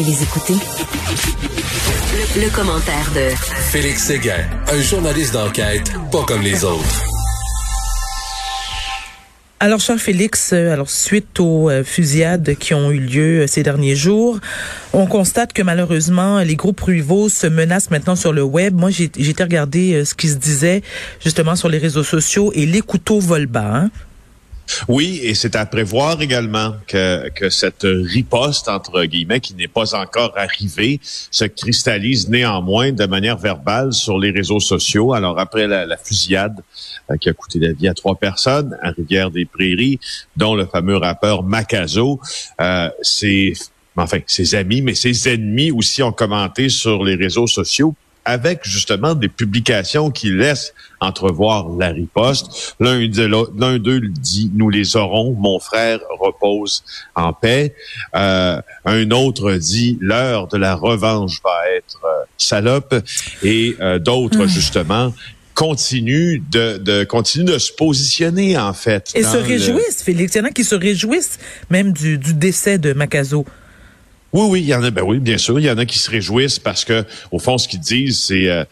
Les écouter. Le, commentaire de Félix Séguin, un journaliste d'enquête pas comme les autres. Alors, cher Félix, euh, alors suite aux euh, fusillades qui ont eu lieu euh, ces derniers jours, on constate que malheureusement, les groupes rivaux se menacent maintenant sur le web. Moi, j'ai été regarder ce qui se disait justement sur les réseaux sociaux et les couteaux volent bas. Hein? Oui, et c'est à prévoir également que, que cette riposte, entre guillemets, qui n'est pas encore arrivée, se cristallise néanmoins de manière verbale sur les réseaux sociaux. Alors, après la, la fusillade euh, qui a coûté la vie à trois personnes à Rivière-des-Prairies, dont le fameux rappeur Macazo, euh, enfin ses amis, mais ses ennemis aussi ont commenté sur les réseaux sociaux avec justement des publications qui laissent entrevoir la riposte. L'un d'eux dit nous les aurons, mon frère repose en paix. Euh, un autre dit l'heure de la revanche va être euh, salope et euh, d'autres hmm. justement continuent de, de continuent de se positionner en fait. Et se réjouissent, Félix. Il y en a qui se réjouissent même du, du décès de Macazo. Oui, oui, il y en a, ben oui, bien sûr, il y en a qui se réjouissent parce que, au fond, ce qu'ils disent, c'est euh,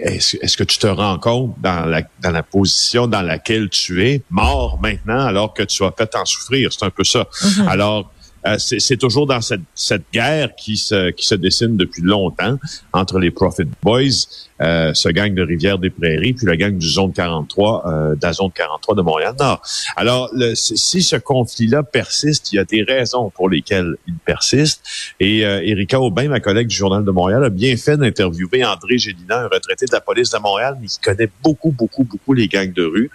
est-ce, que tu te rends compte dans la, dans la position dans laquelle tu es, mort maintenant, alors que tu as fait en souffrir? C'est un peu ça. Mm-hmm. Alors, euh, c'est toujours dans cette, cette guerre qui se, qui se dessine depuis longtemps entre les Profit Boys, euh, ce gang de Rivière-des-Prairies, puis la gang du Zone 43, euh, de la Zone 43 de Montréal-Nord. Alors, le, si ce conflit-là persiste, il y a des raisons pour lesquelles il persiste. Et euh, Erika Aubin, ma collègue du Journal de Montréal, a bien fait d'interviewer André Gélina, un retraité de la police de Montréal, mais qui connaît beaucoup, beaucoup, beaucoup les gangs de rue.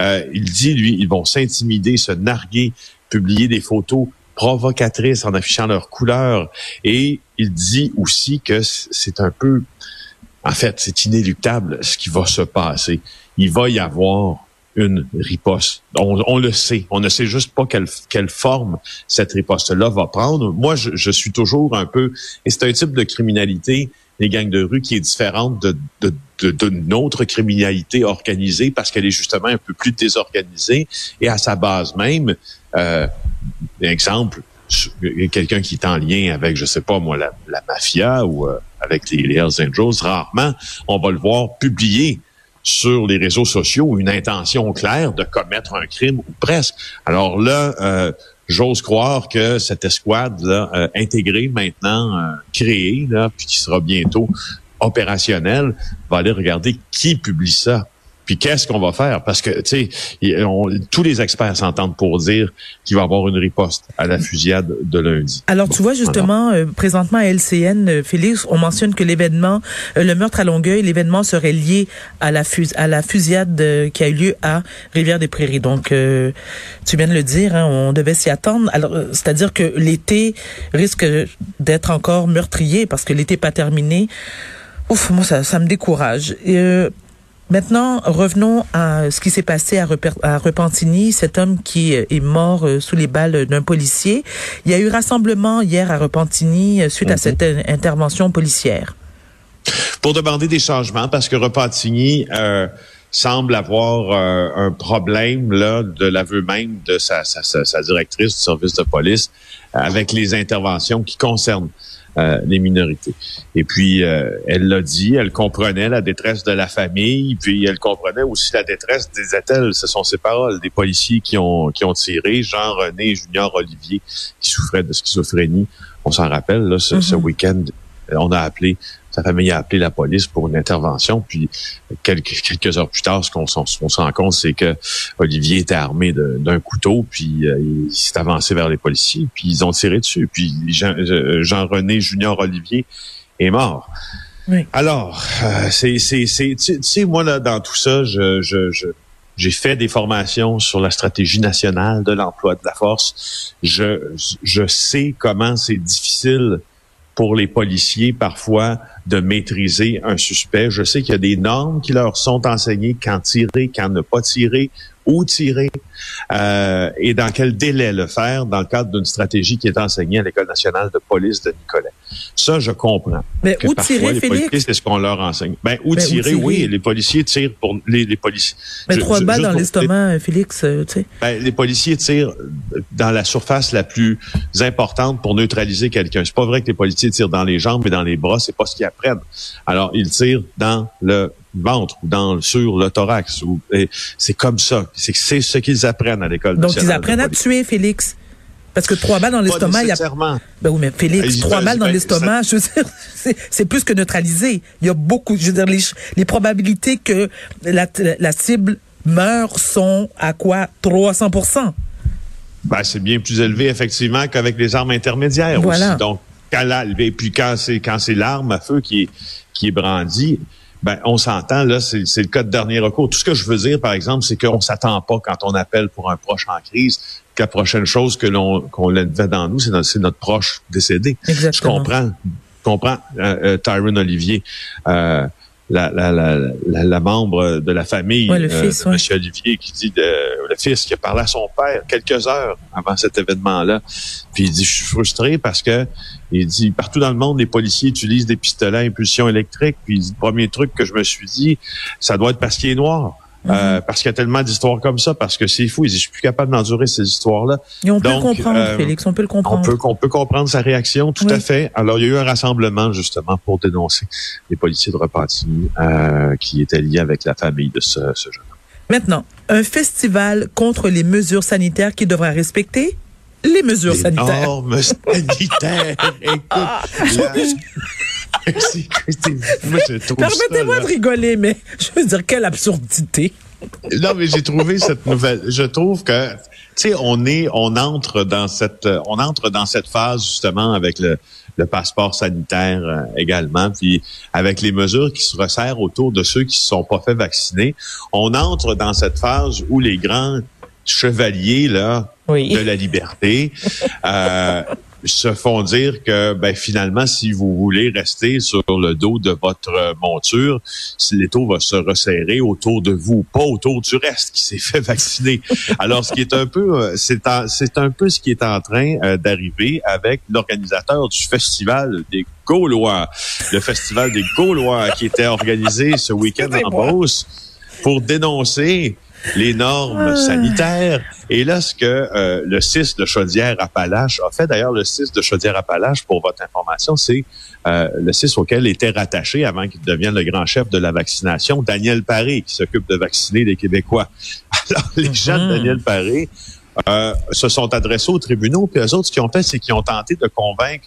Euh, il dit, lui, ils vont s'intimider, se narguer, publier des photos provocatrices en affichant leurs couleurs. Et il dit aussi que c'est un peu, en fait, c'est inéluctable ce qui va se passer. Il va y avoir une riposte. On, le sait. On ne sait juste pas quelle, forme cette riposte-là va prendre. Moi, je, suis toujours un peu... Et c'est un type de criminalité, les gangs de rue, qui est différente de, de, de, de notre criminalité organisée parce qu'elle est justement un peu plus désorganisée et à sa base même, euh, exemple, quelqu'un qui est en lien avec, je sais pas moi, la, mafia ou euh, avec les, Hells Angels, rarement on va le voir publier sur les réseaux sociaux une intention claire de commettre un crime ou presque. Alors là, euh, j'ose croire que cette escouade euh, intégrée maintenant, créée, là, puis qui sera bientôt opérationnelle, va aller regarder qui publie ça. Puis qu'est-ce qu'on va faire? Parce que, tu sais, tous les experts s'entendent pour dire qu'il va y avoir une riposte à la fusillade de lundi. Alors, tu vois, justement, euh, présentement à LCN, euh, Félix, on mentionne que l'événement, euh, le meurtre à Longueuil, l'événement serait lié à la, fus à la fusillade qui a eu lieu à Rivière-des-Prairies. Donc, tu viens de le dire, hein, on devait s'y attendre. Alors, c'est-à-dire que l'été risque d'être encore meurtrier parce que l'été pas terminé. Ouf, moi, ça, ça me décourage. Et, Maintenant, revenons à ce qui s'est passé à, Repentigny, cet homme qui est mort euh, sous les balles d'un policier. Il y a eu rassemblement hier à Repentigny euh, suite à mhm. cette intervention policière. Pour demander des changements, parce que Repentigny euh, semble avoir un problème là de l'aveu même de sa, sa, directrice du service de police avec les interventions qui concernent euh, les minorités. Et puis, euh, elle l'a dit, elle comprenait la détresse de la famille, puis elle comprenait aussi la détresse, disait-elle, ce sont ses paroles, des policiers qui ont, qui ont tiré, Jean-René Junior Olivier, qui souffrait de schizophrénie. On s'en rappelle, là, ce, ce mm-hmm. week-end, on a appelé sa famille a appelé la police pour une intervention. Puis quelques, quelques heures plus tard, ce qu'on se rend compte, c'est que Olivier était armé d'un couteau, puis euh, il s'est avancé vers les policiers, puis ils ont tiré dessus. Puis euh, Jean-René Junior Olivier est mort. Oui. Alors, euh, c'est, c'est, tu sais, moi là, dans tout ça, je, je, je j'ai fait des formations sur la stratégie nationale de l'emploi de la force. Je, je sais comment c'est difficile pour les policiers parfois de maîtriser un suspect. Je sais qu'il y a des normes qui leur sont enseignées, quand tirer, quand ne pas tirer, où tirer euh, et dans quel délai le faire dans le cadre d'une stratégie qui est enseignée à l'École nationale de police de Nicolet. Ça, je comprends. Mais où tirer, les Félix? c'est ce qu'on leur enseigne. Ben, où, tirer, oui, les policiers tirent pour les, les policiers. Mais trois balles dans l'estomac, Félix, euh, tu sais. Ben, les policiers tirent dans la surface la plus importante pour neutraliser quelqu'un. C'est pas vrai que les policiers tirent dans les jambes et dans les bras, c'est pas ce qu'ils Alors, ils tirent dans le ventre ou dans sur le thorax. C'est comme ça. C'est ce qu'ils apprennent à l'école. Donc ils apprennent à tuer, Félix. Parce que trois balles dans l'estomac, il y a. Ben oui, mais Félix, trois balles dans l'estomac, je veux dire, c'est plus que neutralisé. Il y a beaucoup, je veux dire, les, les probabilités que la, la cible meure sont à quoi? 300% ben, c'est bien plus élevé effectivement qu'avec les armes intermédiaires voilà. aussi. Donc, et puis quand c'est quand c'est l'arme à feu qui est qui est brandie, ben, on s'entend, là, c'est le cas de dernier recours. Tout ce que je veux dire, par exemple, c'est qu'on s'attend pas quand on appelle pour un proche en crise que la prochaine chose que l'on qu'on fait dans nous, c'est notre, notre, proche décédé. Exactement. Je comprends, je comprends, euh, euh, Tyron Olivier. Euh, la, la, la, la, membre de la famille ouais, le euh, fils, de M. Olivier qui dit de, le fils qui a parlé à son père quelques heures avant cet événement-là. Puis il dit je suis frustré parce que il dit partout dans le monde les policiers utilisent des pistolets à impulsion électrique. Puis le premier truc que je me suis dit ça doit être parce qu'il est noir. Euh, parce qu'il y a tellement d'histoires comme ça, parce que c'est fou. Il dit, je suis plus capable d'endurer ces histoires-là. Et on peut le comprendre, euh, Félix, on peut le comprendre. On peut, on peut comprendre sa réaction, tout à fait. Alors, il y a eu un rassemblement, justement, pour dénoncer les policiers de Repentigny euh, qui étaient liés avec la famille de ce, ce jeune homme. Maintenant, un festival contre les mesures sanitaires qui devra respecter les mesures les sanitaires. Normes sanitaires. Écoute, Permettez-moi de rigoler, mais je veux dire, quelle absurdité. Non, mais j'ai trouvé cette nouvelle. Je trouve que, tu sais, on est, on entre dans cette, on entre dans cette phase justement avec le, le passeport sanitaire euh, également, puis avec les mesures qui se resserrent autour de ceux qui ne se sont pas fait vacciner, on entre dans cette phase où les grands chevaliers là oui. de la liberté euh, se font dire que ben, finalement, si vous voulez rester sur le dos de votre monture, si l'étau va se resserrer autour de vous, pas autour du reste qui s'est fait vacciner. Alors, ce qui est un peu, euh, c'est c'est un peu ce qui est en train euh, d'arriver avec l'organisateur du festival des Gaulois, le festival des Gaulois qui était organisé ce week-end en Beauce pour dénoncer les normes Ah. sanitaires. Et là, ce que euh, le 6 de Chaudière-Appalaches a fait, d'ailleurs, le 6 de Chaudière-Appalaches, pour votre information, c'est euh, le 6 auquel était rattaché, avant qu'il devienne le grand chef de la vaccination, Daniel Paré, qui s'occupe de vacciner les Québécois. Alors, les gens de Daniel Paré euh, se sont adressés aux tribunaux, puis eux autres, ce qu'ils ont fait, c'est qu'ils ont tenté de convaincre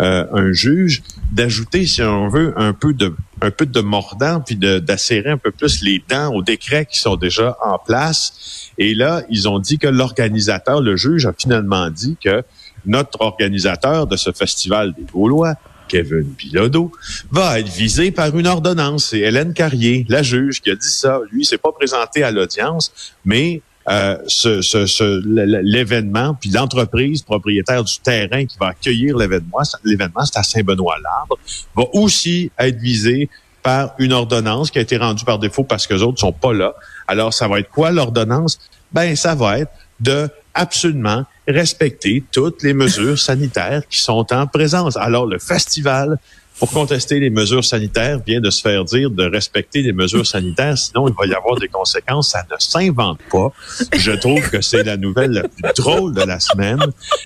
euh, un juge d'ajouter, si on veut, un peu de un peu de mordant, puis d'acérer un peu plus les dents aux décrets qui sont déjà en place. Et là, ils ont dit que l'organisateur, le juge, a finalement dit que notre organisateur de ce festival des Gaulois, Kevin Bilodeau, va être visé par une ordonnance. C'est Hélène Carrier, la juge, qui a dit ça. Lui, il s'est pas présenté à l'audience, mais euh, ce, ce, ce- l'événement, puis l'entreprise propriétaire du terrain qui va accueillir l'événement, l'événement, c'est à Saint-Benoît-Labre, va aussi être visé par une ordonnance qui a été rendue par défaut parce que les autres sont pas là. Alors, ça va être quoi l'ordonnance? Ben, ça va être de absolument respecter toutes les mesures sanitaires qui sont en présence. Alors, le festival, pour contester les mesures sanitaires, vient de se faire dire de respecter les mesures sanitaires, sinon il va y avoir des conséquences. Ça ne s'invente pas. Je trouve que c'est la nouvelle la plus drôle de la semaine.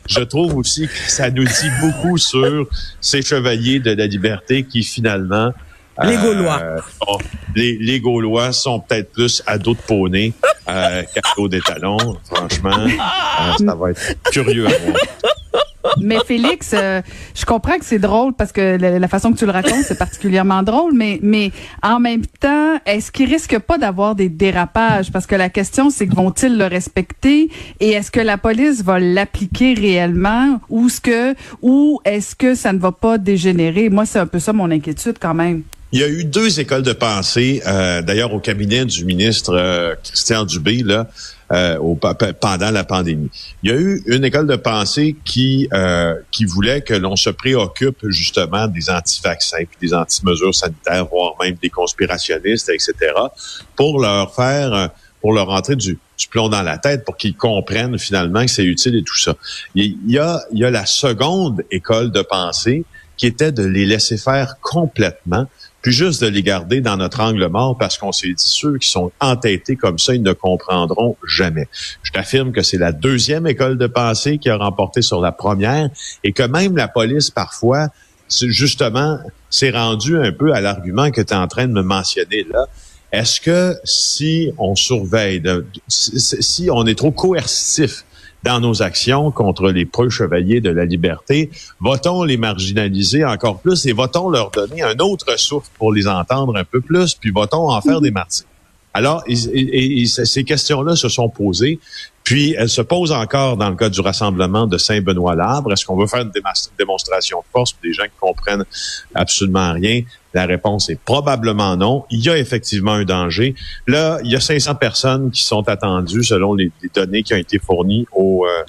Je trouve aussi que ça nous dit beaucoup sur ces chevaliers de la liberté qui finalement Les Gaulois. euh, bon, les, les Gaulois sont peut-être plus à dos de poney euh, qu'à dos des talons. Franchement, euh, ça va être curieux à voir. Mais Félix, euh, je comprends que c'est drôle parce que la, façon que tu le racontes, c'est particulièrement drôle, mais, mais en même temps, est-ce qu'il risque pas d'avoir des dérapages? Parce que la question, c'est que vont-ils le respecter? Et est-ce que la police va l'appliquer réellement? Ou est-ce que, ou est-ce que ça ne va pas dégénérer? Moi, c'est un peu ça mon inquiétude quand même. Il y a eu deux écoles de pensée, euh, d'ailleurs au cabinet du ministre euh, Christian Dubé, là, euh, au, pendant la pandémie. Il y a eu une école de pensée qui euh, qui voulait que l'on se préoccupe justement des anti-vaccins puis des anti-mesures sanitaires, voire même des conspirationnistes, etc., pour leur faire pour leur rentrer du, du plomb dans la tête pour qu'ils comprennent finalement que c'est utile et tout ça. Il y a, il y a la seconde école de pensée qui était de les laisser faire complètement, puis juste de les garder dans notre angle mort parce qu'on s'est dit ceux qui sont entêtés comme ça, ils ne comprendront jamais. Je t'affirme que c'est la deuxième école de pensée qui a remporté sur la première et que même la police parfois, justement, s'est rendue un peu à l'argument que tu es en train de me mentionner là. Est-ce que si on surveille, si on est trop coercitif dans nos actions contre les preux chevaliers de la liberté, va-t-on les marginaliser encore plus et va-t-on leur donner un autre souffle pour les entendre un peu plus, puis va-t-on en faire des martyrs? Alors, ces questions-là se sont posées. Puis, elles se posent encore dans le cas du rassemblement de Saint-Benoît-Labre. Est-ce qu'on veut faire une démonstration de force pour des gens qui comprennent absolument rien? La réponse est probablement non. Il y a effectivement un danger. Là, il y a 500 personnes qui sont attendues selon les, données qui ont été fournies au, euh,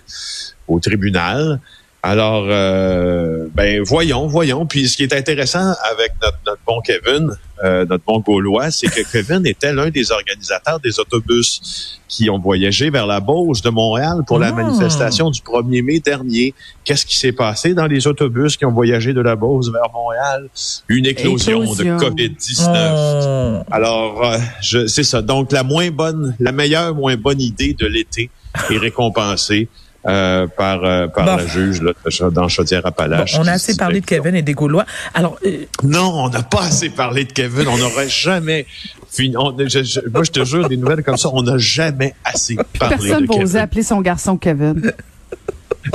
au tribunal. Alors, euh, ben voyons, voyons. Puis ce qui est intéressant avec notre, notre bon Kevin, euh, notre bon Gaulois, c'est que Kevin était l'un des organisateurs des autobus qui ont voyagé vers la Beauce de Montréal pour la ah. manifestation du 1er mai dernier. Qu'est-ce qui s'est passé dans les autobus qui ont voyagé de la Beauce vers Montréal? Une éclosion, de COVID-19. Alors, euh, c'est ça. Donc, la moins bonne, la meilleure, moins bonne idée de l'été est récompensée. Euh, par, euh, par la juge là, dans Chaudière-Appalaches. on a assez parlé de Kevin et des Gaulois. Alors, euh, Non, on n'a pas assez parlé de Kevin. On n'aurait jamais fini. moi, je te jure, des nouvelles comme ça, on n'a jamais assez parlé de Kevin. Personne va oser appeler son garçon Kevin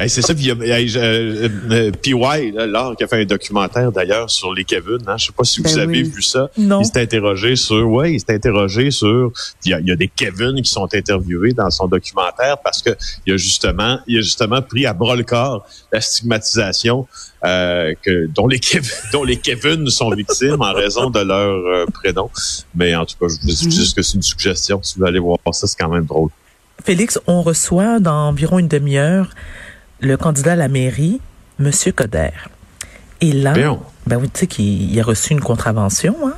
c'est ça. Puis il y a, euh, euh, PY, là, qui a fait un documentaire d'ailleurs sur les Kevin. Hein, je sais pas si vous ben avez vu ça. Non. Il s'est interrogé sur, ouais, il s'est interrogé sur. Il y, a, il y, a, des Kevin qui sont interviewés dans son documentaire parce que il a justement, il a justement pris à bras le corps la stigmatisation euh, que dont les Kevin, dont les Kevin sont victimes en raison de leur euh, prénom. Mais en tout cas, je vous dis juste que c'est une suggestion. Si vous allez voir ça, c'est quand même drôle. Félix, on reçoit dans environ une demi-heure le candidat à la mairie, M. Coder. Et là, ben oui, tu sais qu'il a reçu une contravention, hein?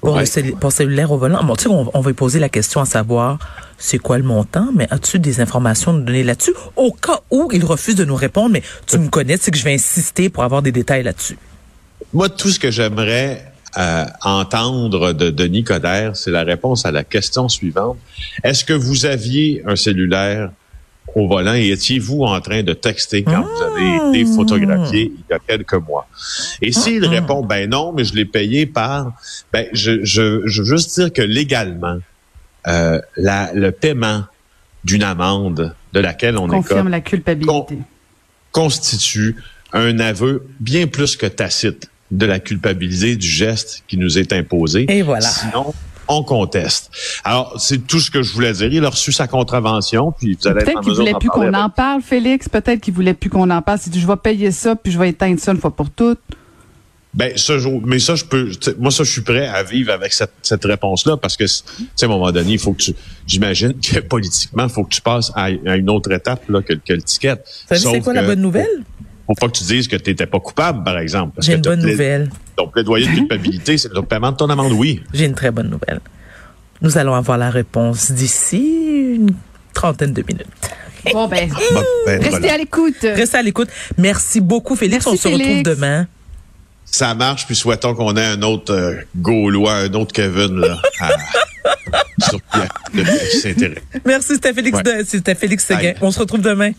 Pour, le cellulaire au volant. Bon, tu sais, on, va lui poser la question à savoir c'est quoi le montant, mais as-tu des informations à nous donner là-dessus? Au cas où il refuse de nous répondre, mais tu me connais, sais que je vais insister pour avoir des détails là-dessus. Moi, tout ce que j'aimerais euh, entendre de Denis Coderre, c'est la réponse à la question suivante. Est-ce que vous aviez un cellulaire au volant et étiez-vous en train de texter quand vous avez été ah. photographié il y a quelques mois? Et s'il ah. répond, ben non, mais je l'ai payé par, ben je, je, je veux juste dire que légalement, euh, la, le paiement d'une amende de laquelle on confirme la culpabilité constitue un aveu bien plus que tacite de la culpabilité du geste qui nous est imposé. Et voilà. Sinon, on conteste. Alors, c'est tout ce que je voulais dire. Il a reçu sa contravention, puis vous allez Peut-être qu'il voulait plus qu'on en parle, Félix. Peut-être qu'il voulait plus qu'on en parle. Il dit, je vais payer ça, puis je vais éteindre ça une fois pour toutes. Ben, ça, mais ça, je peux, moi, ça, je suis prêt à vivre avec cette, cette réponse-là parce que, tu sais, à un moment donné, il faut que tu, j'imagine que politiquement, il faut que tu passes à, une autre étape, là, que, que le ticket. c'est quoi la bonne nouvelle? Faut pas que tu dises que tu n'étais pas coupable, par exemple. J'ai une bonne nouvelle. Donc, plaidoyer de culpabilité, c'est le paiement de ton amende, oui. J'ai une très bonne nouvelle. Nous allons avoir la réponse d'ici une trentaine de minutes. Bon, ben, ben restez à l'écoute. Restez à l'écoute. Merci beaucoup, Félix. On se retrouve demain. Ça marche, puis souhaitons qu'on ait un autre euh, Gaulois, un autre Kevin, là, sur qui s'intéresse. Merci, c'était Félix, c'était Félix Seguin. On se retrouve demain.